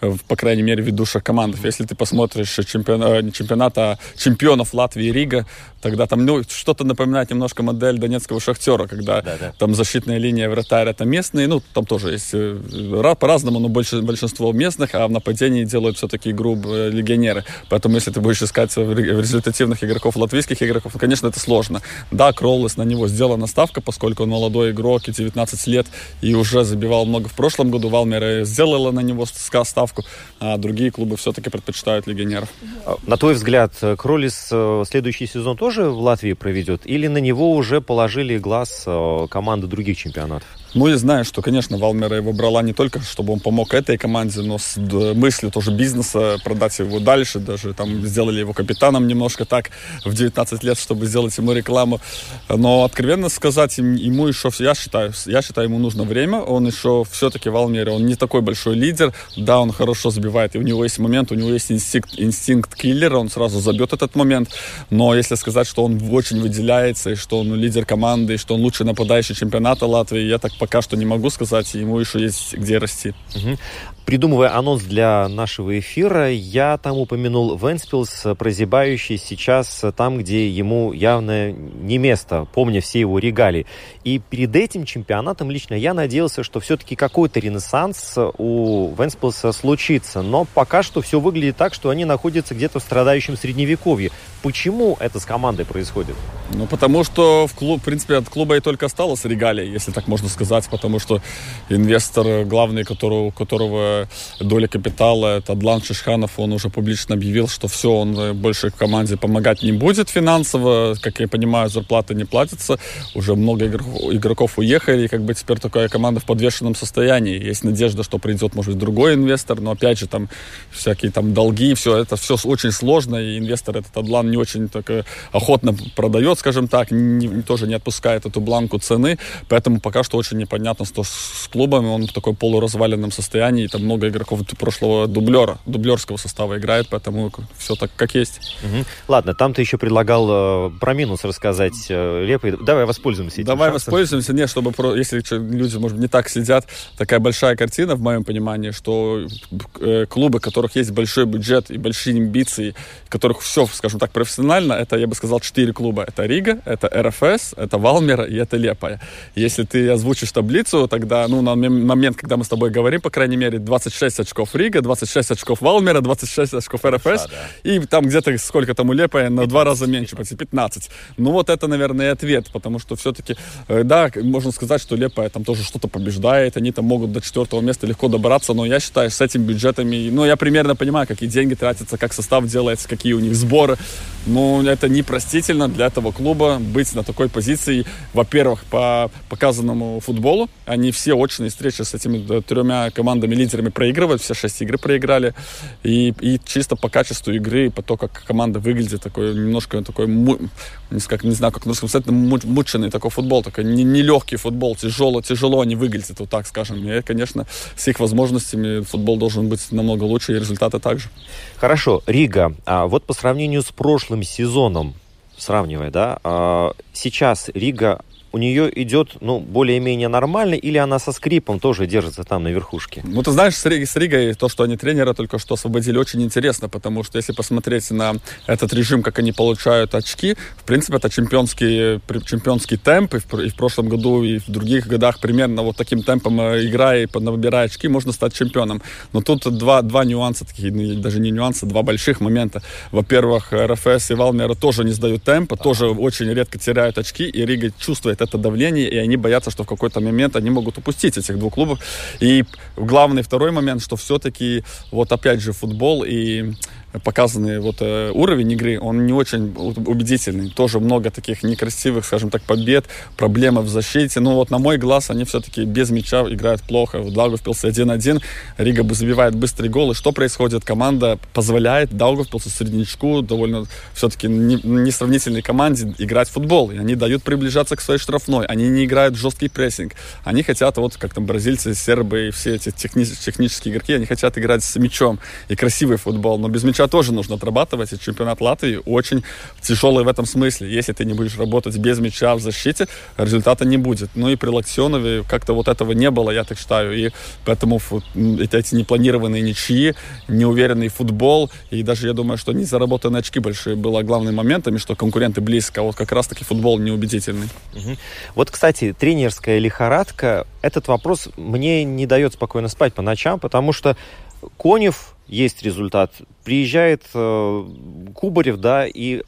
в, по крайней мере, ведущих командах. Если ты посмотришь чемпион, э, чемпионата, чемпионов Латвии и Рига, тогда там ну, что-то напоминает напоминает немножко модель донецкого шахтера, когда да, да. там защитная линия вратарь это местные, ну, там тоже есть э, по-разному, но больше, большинство местных, а в нападении делают все-таки игру э, легионеры. Поэтому, если ты будешь искать результативных игроков, латвийских игроков, ну, конечно, это сложно. Да, Кроллес на него сделана ставка, поскольку он молодой игрок, и 19 лет, и уже забивал много в прошлом году. Валмера сделала на него ставку, а другие клубы все-таки предпочитают легионеров. На твой взгляд, Кроллес э, следующий сезон тоже в Латвии проведет? Или на него уже положили глаз э, команды других чемпионатов? Ну, я знаю, что, конечно, Валмера его брала не только, чтобы он помог этой команде, но с мыслью тоже бизнеса, продать его дальше, даже там сделали его капитаном немножко так в 19 лет, чтобы сделать ему рекламу. Но, откровенно сказать, ему еще, я считаю, я считаю, ему нужно время, он еще все-таки Валмера, он не такой большой лидер, да, он хорошо забивает, и у него есть момент, у него есть инстинкт, инстинкт киллера, он сразу забьет этот момент, но если сказать, что он очень выделяется, и что он лидер команды, и что он лучший нападающий чемпионата Латвии, я так пока что не могу сказать, ему еще есть где расти. Угу. Придумывая анонс для нашего эфира, я там упомянул Венспилс, прозябающий сейчас там, где ему явно не место, помня все его регалии. И перед этим чемпионатом лично я надеялся, что все-таки какой-то ренессанс у Венспилса случится. Но пока что все выглядит так, что они находятся где-то в страдающем средневековье. Почему это с командой происходит? Ну, потому что, в, клуб, в принципе, от клуба и только осталось регалия, если так можно сказать, потому что инвестор главный, которого, которого доля капитала, это Адлан Шишханов, он уже публично объявил, что все, он больше команде помогать не будет финансово, как я понимаю, зарплаты не платятся, уже много игроков, уехали, и как бы теперь такая команда в подвешенном состоянии. Есть надежда, что придет, может быть, другой инвестор, но опять же там всякие там долги, все это все очень сложно, и инвестор этот Адлан не очень так э, охотно продает, скажем так, не, тоже не отпускает эту бланку цены, поэтому пока что очень непонятно, что с клубами. Он в такой полуразваленном состоянии, там много игроков прошлого дублера, дублерского состава играет, поэтому все так, как есть. Угу. Ладно, там ты еще предлагал э, про минус рассказать э, Лепой. Давай воспользуемся этим Давай шансом. воспользуемся, не, чтобы, про, если люди, может быть, не так сидят, такая большая картина, в моем понимании, что э, клубы, у которых есть большой бюджет и большие амбиции, у которых все, скажем так, профессионально, это, я бы сказал, четыре клуба. Это Рига, это РФС, это Валмера и это Лепая. Если ты озвучишь таблицу, тогда, ну, на момент, когда мы с тобой говорим, по крайней мере, 26 очков Рига, 26 очков Валмера, 26 очков РФС, да. и там где-то сколько там у Лепая, на два раза меньше, почти 15. Ну, вот это, наверное, и ответ, потому что все-таки, э, да, можно сказать, что Лепая там тоже что-то побеждает, они там могут до четвертого места легко добраться, но я считаю, с этими бюджетами, ну, я примерно понимаю, какие деньги тратятся, как состав делается, какие у них сборы, но это непростительно для этого клуба быть на такой позиции, во-первых, по показанному футболу, они все очные встречи с этими тремя командами-лидерами проигрывают, все шесть игры проиграли. И, и чисто по качеству игры, по то, как команда выглядит, такой немножко такой, не, как, не знаю, как русском сказать, мученный такой футбол, такой нелегкий не футбол, тяжело, тяжело они выглядят, вот так скажем. И, конечно, с их возможностями футбол должен быть намного лучше, и результаты также. Хорошо, Рига, а вот по сравнению с прошлым сезоном, сравнивая, да, а сейчас Рига у нее идет, ну, более-менее нормально, или она со скрипом тоже держится там на верхушке? Ну, ты знаешь, с, Ригой, с Ригой то, что они тренера только что освободили, очень интересно, потому что если посмотреть на этот режим, как они получают очки, в принципе, это чемпионский, чемпионский темп, и в, и в прошлом году, и в других годах примерно вот таким темпом э, играя и набирая очки, можно стать чемпионом. Но тут два, два нюанса, такие, даже не нюансы, два больших момента. Во-первых, РФС и Валмера тоже не сдают темпа, тоже очень редко теряют очки, и Рига чувствует это давление, и они боятся, что в какой-то момент они могут упустить этих двух клубов. И главный второй момент, что все-таки вот опять же футбол и показанный вот э, уровень игры, он не очень убедительный. Тоже много таких некрасивых, скажем так, побед, проблемы в защите. Но вот на мой глаз они все-таки без мяча играют плохо. В Даугавпилсе 1-1, Рига забивает быстрые голы. Что происходит? Команда позволяет Даугавпилсу среднячку, довольно все-таки не команде играть в футбол. И они дают приближаться к своей штрафной. Они не играют в жесткий прессинг. Они хотят, вот как там бразильцы, сербы и все эти техни технические игроки, они хотят играть с мячом и красивый футбол. Но без мяча тоже нужно отрабатывать, и чемпионат Латвии очень тяжелый в этом смысле. Если ты не будешь работать без мяча в защите, результата не будет. Ну и при Локтионове как-то вот этого не было, я так считаю, и поэтому эти непланированные ничьи, неуверенный футбол, и даже я думаю, что не заработанные очки большие было главным моментом, и что конкуренты близко, а вот как раз-таки футбол неубедительный. Угу. Вот, кстати, тренерская лихорадка, этот вопрос мне не дает спокойно спать по ночам, потому что Конев есть результат. Приезжает э, Кубарев, да, и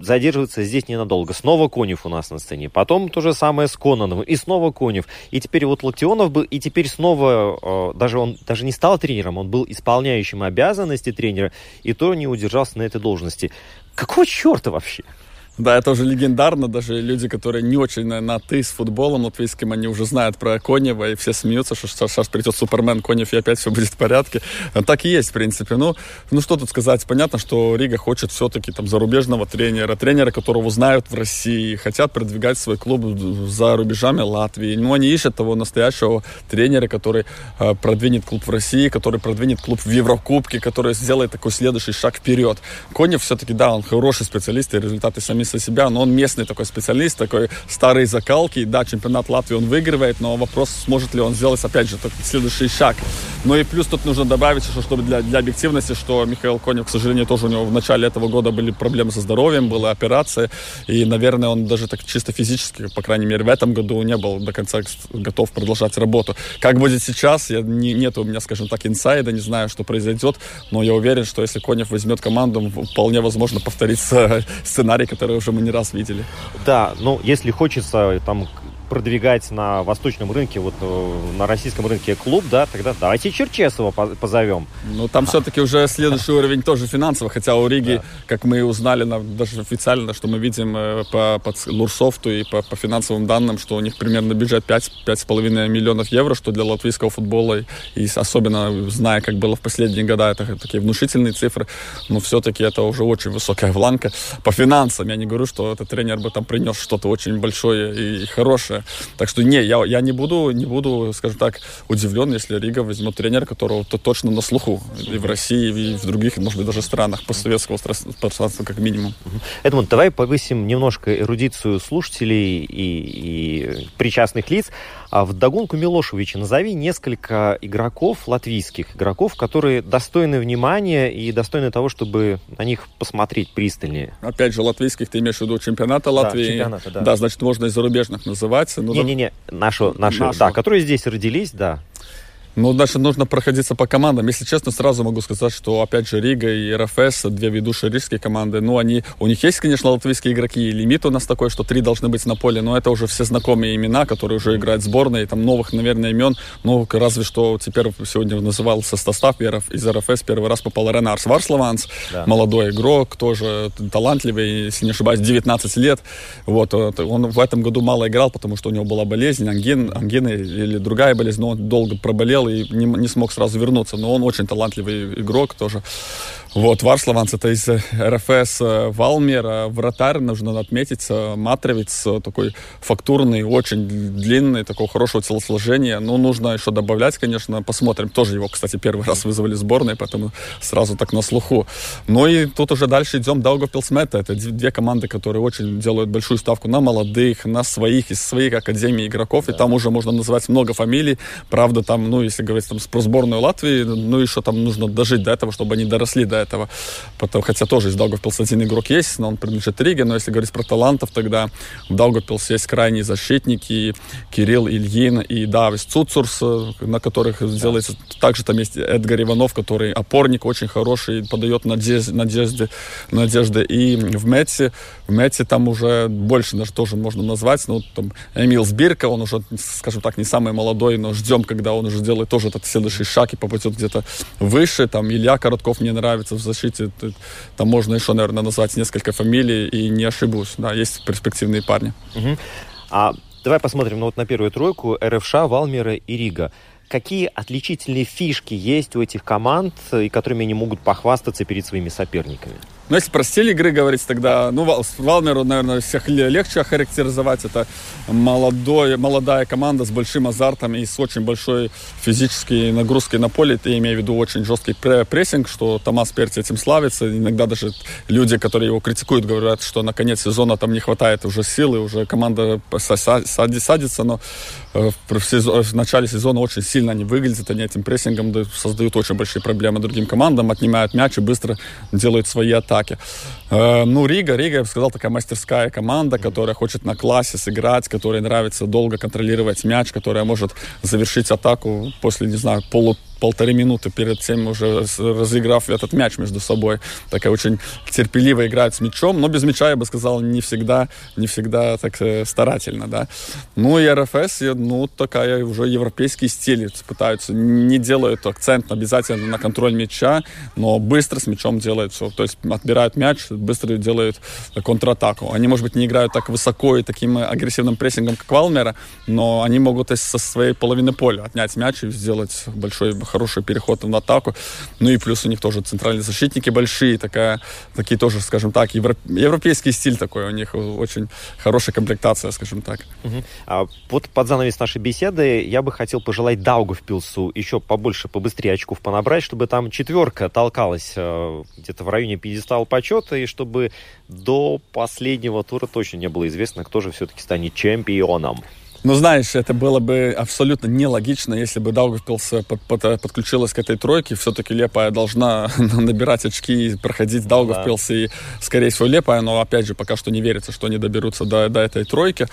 задерживается здесь ненадолго. Снова Конев у нас на сцене. Потом то же самое с Конаном. И снова Конев. И теперь вот Локтионов был, и теперь снова, э, даже он даже не стал тренером, он был исполняющим обязанности тренера, и то не удержался на этой должности. Какого черта вообще? Да, это уже легендарно. Даже люди, которые не очень на, «ты» с футболом латвийским, они уже знают про Конева, и все смеются, что сейчас придет Супермен Конев, и опять все будет в порядке. А так и есть, в принципе. Ну, ну что тут сказать? Понятно, что Рига хочет все-таки там зарубежного тренера, тренера, которого знают в России, хотят продвигать свой клуб за рубежами Латвии. Но они ищут того настоящего тренера, который э, продвинет клуб в России, который продвинет клуб в Еврокубке, который сделает такой следующий шаг вперед. Конев все-таки, да, он хороший специалист, и результаты сами за себя, но он местный такой специалист, такой старый закалки, да, чемпионат Латвии он выигрывает, но вопрос, сможет ли он сделать, опять же, следующий шаг. Ну и плюс тут нужно добавить, что, чтобы для, для объективности, что Михаил Конев, к сожалению, тоже у него в начале этого года были проблемы со здоровьем, была операция, и, наверное, он даже так чисто физически, по крайней мере, в этом году не был до конца готов продолжать работу. Как будет сейчас, я, не, нет у меня, скажем так, инсайда, не знаю, что произойдет, но я уверен, что если Конев возьмет команду, вполне возможно повторится сценарий, который уже мы не раз видели. Да, ну, если хочется там продвигать на восточном рынке, вот э, на российском рынке клуб, да, тогда давайте Черчесова позовем. Ну, там а. все-таки уже следующий уровень тоже финансово, хотя у Риги, да. как мы узнали даже официально, что мы видим э, по, по Лурсофту и по, по финансовым данным, что у них примерно бюджет 5-5,5 миллионов евро, что для латвийского футбола, и особенно зная, как было в последние годы, это такие внушительные цифры, но все-таки это уже очень высокая планка. По финансам я не говорю, что этот тренер бы там принес что-то очень большое и хорошее, так что не, я, я не буду, не буду, скажем так, удивлен, если Рига возьмет тренера, которого то точно на слуху и в России, и в других, может быть, даже странах постсоветского пространства как минимум. Эдмунд, давай повысим немножко эрудицию слушателей и, и причастных лиц. А в догонку Милошевича назови несколько игроков, латвийских игроков, которые достойны внимания и достойны того, чтобы на них посмотреть пристальнее. Опять же, латвийских ты имеешь в виду чемпионата Латвии? Да, чемпионата, да. Да, значит, можно и зарубежных называть. Не-не-не, нашу, нашу, нашу, да, которые здесь родились, да. Ну, значит, нужно проходиться по командам. Если честно, сразу могу сказать, что, опять же, Рига и РФС, две ведущие рижские команды, ну, они, у них есть, конечно, латвийские игроки, и лимит у нас такой, что три должны быть на поле, но это уже все знакомые имена, которые уже играют в сборной, там новых, наверное, имен, ну, разве что теперь сегодня назывался состав из РФС, первый раз попал Ренарс Варславанс, да. молодой игрок, тоже талантливый, если не ошибаюсь, 19 лет, вот, он в этом году мало играл, потому что у него была болезнь, ангин, ангина или другая болезнь, но он долго проболел, и не, не смог сразу вернуться. Но он очень талантливый игрок тоже. Вот, Варславанс, это из э, РФС э, Валмера, вратарь, нужно отметить, э, Матровец, такой фактурный, очень длинный, такого хорошего телосложения. Ну, нужно еще добавлять, конечно, посмотрим. Тоже его, кстати, первый раз вызвали в сборной, поэтому сразу так на слуху. Ну и тут уже дальше идем Даугавпилсмета. Это две команды, которые очень делают большую ставку на молодых, на своих, из своих академий игроков, да. и там уже можно называть много фамилий. Правда, там, ну, если говорить там, про сборную Латвии, ну, еще там нужно дожить до этого, чтобы они доросли до этого. Потом, хотя тоже из Даугавпилса один игрок есть, но он принадлежит Риге. Но если говорить про талантов, тогда в Даугавпилсе есть крайние защитники Кирилл Ильин и Давис Цуцурс, на которых делается. Также там есть Эдгар Иванов, который опорник очень хороший, подает надежды, надежды, надежды. И в Метсе, в Метсе там уже больше даже тоже можно назвать. Ну, там Эмил Сбирка, он уже, скажем так, не самый молодой, но ждем, когда он уже сделает тоже этот следующий шаг и попадет где-то выше. Там Илья Коротков мне нравится в защите защите. Там можно еще, наверное, назвать несколько фамилий, и не ошибусь. Да, есть перспективные парни. Угу. А давай посмотрим ну, вот на первую тройку. РФШ, Валмера и Рига. Какие отличительные фишки есть у этих команд, и которыми они могут похвастаться перед своими соперниками? Ну, если про стиль игры говорить, тогда, ну, Валмеру, наверное, всех легче охарактеризовать. Это молодой, молодая команда с большим азартом и с очень большой физической нагрузкой на поле. Я имею в виду очень жесткий прессинг, что Томас Перти этим славится. Иногда даже люди, которые его критикуют, говорят, что на конец сезона там не хватает уже силы, уже команда садится, но в, сезон, в начале сезона очень сильно они выглядят, они этим прессингом создают очень большие проблемы другим командам, отнимают мяч и быстро делают свои атаки. Э, ну, Рига, Рига, я бы сказал, такая мастерская команда, которая хочет на классе сыграть, которой нравится долго контролировать мяч, которая может завершить атаку после, не знаю, полу полторы минуты перед тем уже разыграв этот мяч между собой. Такая очень терпеливо играет с мячом, но без мяча, я бы сказал, не всегда, не всегда так э, старательно, да. Ну и РФС, ну, такая уже европейский стиль пытаются, не делают акцент обязательно на контроль мяча, но быстро с мячом делают все. То есть отбирают мяч, быстро делают контратаку. Они, может быть, не играют так высоко и таким агрессивным прессингом, как Валмера, но они могут со своей половины поля отнять мяч и сделать большой хороший переход в атаку. Ну и плюс у них тоже центральные защитники большие, такая, такие тоже, скажем так, европ, европейский стиль такой у них, очень хорошая комплектация, скажем так. Угу. А вот под занавес нашей беседы я бы хотел пожелать Даугавпилсу еще побольше, побыстрее очков понабрать, чтобы там четверка толкалась э, где-то в районе пьедестала почета, и чтобы до последнего тура точно не было известно, кто же все-таки станет чемпионом. Ну, знаешь, это было бы абсолютно нелогично, если бы Даугавпилс под, под, подключилась к этой тройке. Все-таки Лепая должна набирать очки и проходить Даугавпилс. Да. И, скорее всего, Лепая, но, опять же, пока что не верится, что они доберутся до, до этой тройки.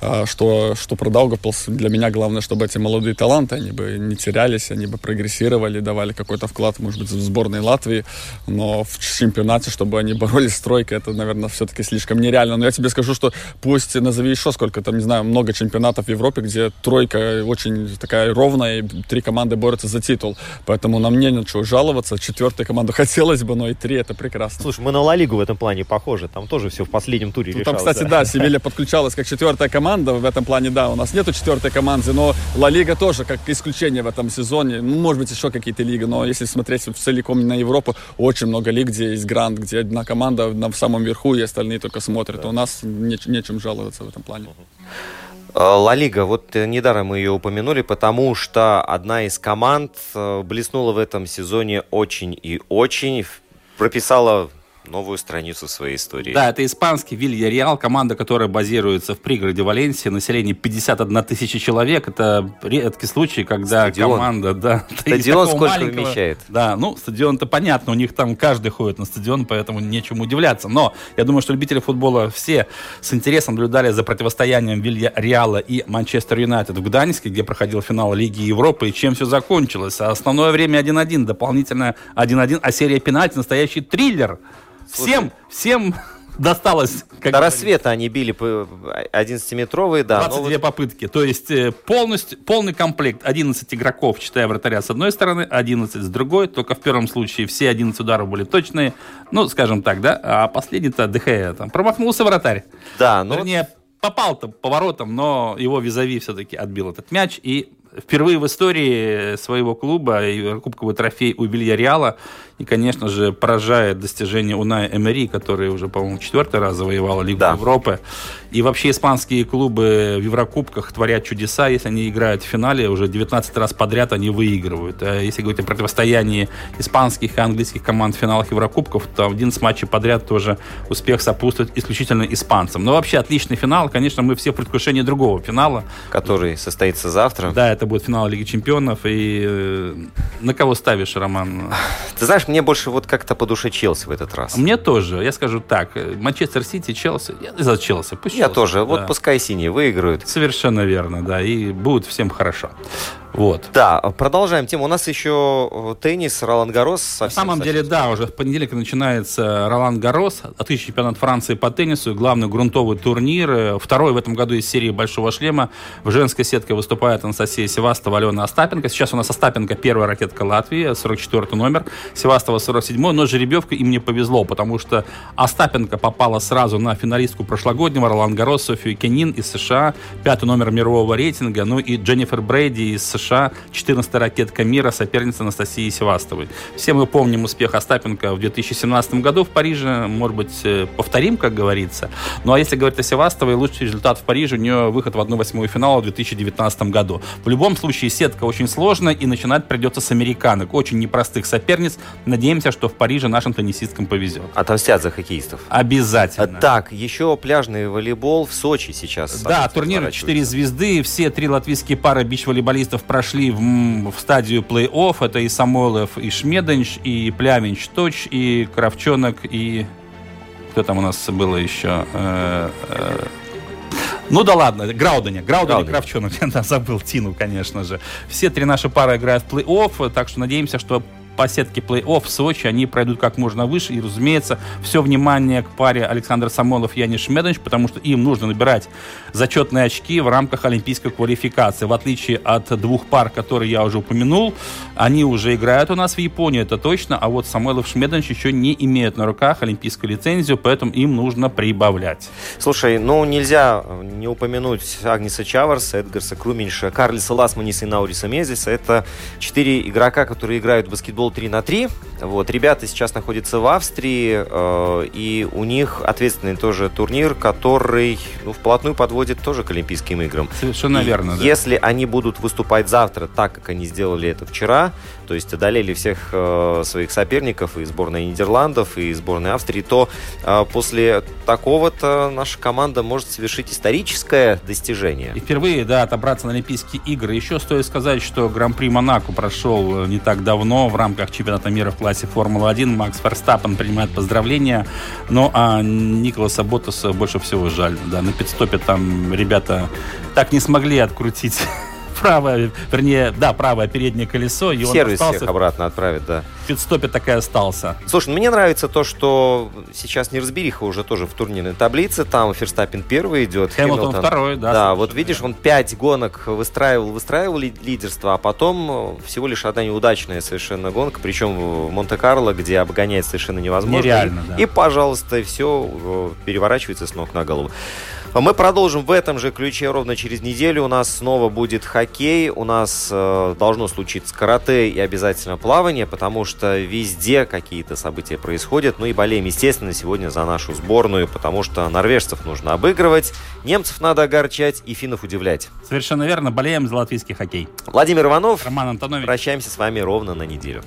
А, что, что про Даугавпилс для меня главное, чтобы эти молодые таланты, они бы не терялись, они бы прогрессировали, давали какой-то вклад, может быть, в сборной Латвии. Но в чемпионате, чтобы они боролись с тройкой, это, наверное, все-таки слишком нереально. Но я тебе скажу, что пусть назови еще сколько там, не знаю, много чемпионатов чемпионатов в Европе, где тройка очень такая ровная, и три команды борются за титул. Поэтому нам не на что жаловаться. Четвертую команду хотелось бы, но и три это прекрасно. Слушай, мы на Ла Лигу в этом плане похожи. Там тоже все в последнем туре ну, Там, кстати, да, Севилья подключалась как четвертая команда. В этом плане, да, у нас нету четвертой команды, но Ла Лига тоже как исключение в этом сезоне. Ну, может быть, еще какие-то лиги, но если смотреть целиком на Европу, очень много лиг, где есть грант, где одна команда на самом верху, и остальные только смотрят. Да. У нас не, нечем жаловаться в этом плане. Э, Ла Лига, вот э, недаром мы ее упомянули, потому что одна из команд э, блеснула в этом сезоне очень и очень, прописала новую страницу своей истории. Да, это испанский Вильяреал, команда, которая базируется в пригороде Валенсии, население 51 тысяча человек. Это редкий случай, когда стадион. команда... Да, стадион сколько маленького... вмещает? Да, ну, стадион-то понятно, у них там каждый ходит на стадион, поэтому нечему удивляться. Но я думаю, что любители футбола все с интересом наблюдали за противостоянием Вильяреала и Манчестер Юнайтед в Гданьске, где проходил финал Лиги Европы, и чем все закончилось. А основное время 1-1, дополнительное 1-1, а серия пенальти настоящий триллер. Всем, всем досталось. Как До рассвета они били по 11-метровые, да. 22 вот... попытки. То есть э, полностью, полный комплект. 11 игроков, читая вратаря с одной стороны, 11 с другой. Только в первом случае все 11 ударов были точные. Ну, скажем так, да. А последний-то ДХ там промахнулся вратарь. Да, ну... Вернее, попал-то поворотом, но его визави все-таки отбил этот мяч. И впервые в истории своего клуба и кубковый трофей у Вильяреала и, конечно же, поражает достижение Уная Эмери, который уже, по-моему, четвертый раз завоевала Лигу да. Европы. И вообще испанские клубы в Еврокубках творят чудеса. Если они играют в финале, уже 19 раз подряд они выигрывают. А если говорить о противостоянии испанских и английских команд в финалах Еврокубков, то в 11 матчей подряд тоже успех сопутствует исключительно испанцам. Но вообще отличный финал. Конечно, мы все в предвкушении другого финала. Который состоится завтра. Да, это будет финал Лиги Чемпионов. И э, на кого ставишь, Роман? Ты знаешь, мне больше вот как-то по душе Челси в этот раз. Мне тоже. Я скажу так. Манчестер Сити, Челси. Я за Челси. Пусть Я Челси, тоже. Да. Вот пускай синие выиграют. Совершенно верно, да. И будет всем хорошо. Вот. Да, продолжаем тему. У нас еще э, теннис, Ролан Гарос. На самом деле, да, уже в понедельник начинается Ролан Гарос, отличный чемпионат Франции по теннису, главный грунтовый турнир. Э, второй в этом году из серии «Большого шлема». В женской сетке выступает Анастасия Севастова, Алена Остапенко. Сейчас у нас Остапенко первая ракетка Латвии, 44 номер. Севастова 47 но жеребьевка им не повезло, потому что Остапенко попала сразу на финалистку прошлогоднего Ролан Гарос, Софию Кенин из США, пятый номер мирового рейтинга, ну и Дженнифер Брейди из США США, 14-я ракетка мира, соперница Анастасии Севастовой. Все мы помним успех Остапенко в 2017 году в Париже. Может быть, э, повторим, как говорится. Ну, а если говорить о Севастовой, лучший результат в Париже, у нее выход в 1-8 финала в 2019 году. В любом случае, сетка очень сложная, и начинать придется с американок. Очень непростых соперниц. Надеемся, что в Париже нашим теннисисткам повезет. Отомстят за хоккеистов. Обязательно. А, так, еще пляжный волейбол в Сочи сейчас. Да, турнир 4 звезды. Все три латвийские пары бич-волейболистов прошли в, в стадию плей-офф. Это и Самойлов, и Шмеденч, и Плявинч Точ, и Кравчонок, и... Кто там у нас было еще? Э, э, ну да ладно, Граудене, Граудене, Кравчонок, я забыл Тину, конечно же. Все три наши пары играют в плей-офф, так что надеемся, что по сетке плей-офф в Сочи они пройдут как можно выше. И, разумеется, все внимание к паре Александр Самойлов и Яниш Медович, потому что им нужно набирать зачетные очки в рамках олимпийской квалификации. В отличие от двух пар, которые я уже упомянул, они уже играют у нас в Японии, это точно, а вот Самойлов Шмедович еще не имеют на руках олимпийскую лицензию, поэтому им нужно прибавлять. Слушай, ну нельзя не упомянуть Агниса Чаварса, Эдгарса Круминша, Карлиса Ласманиса и Науриса Мезиса. Это четыре игрока, которые играют в баскетбол 3 на 3. Вот, ребята сейчас находятся в Австрии, э, и у них ответственный тоже турнир, который ну, вплотную подводит тоже к Олимпийским играм. Совершенно и верно. Да. Если они будут выступать завтра так, как они сделали это вчера, то есть одолели всех э, своих соперников и сборной Нидерландов, и сборной Австрии, то э, после такого-то наша команда может совершить историческое достижение. И впервые, да, отобраться на Олимпийские игры. Еще стоит сказать, что Гран-при Монако прошел не так давно в рамках чемпионата мира в классе Формула-1. Макс Ферстаппен принимает поздравления. Ну, а Николаса Боттаса больше всего жаль. Да, на пидстопе там ребята так не смогли открутить правое, вернее, да, правое переднее колесо. И Сервис он всех обратно отправит, да. В пидстопе так и остался. Слушай, мне нравится то, что сейчас неразбериха уже тоже в турнирной таблице. Там Ферстаппин первый идет. Хэмилтон, второй, да. Да, вот видишь, он пять гонок выстраивал, выстраивал лидерство, а потом э, всего лишь одна неудачная совершенно гонка, причем в Монте-Карло, где обгонять совершенно невозможно. Нереально, и, да. и, пожалуйста, все э, переворачивается с ног на голову. Мы продолжим в этом же ключе ровно через неделю. У нас снова будет хоккей, у нас э, должно случиться карате и обязательно плавание, потому что везде какие-то события происходят. Ну и болеем, естественно, сегодня за нашу сборную, потому что норвежцев нужно обыгрывать, немцев надо огорчать и финнов удивлять. Совершенно верно, болеем за латвийский хоккей. Владимир Иванов. Роман Антонович. Прощаемся с вами ровно на неделю.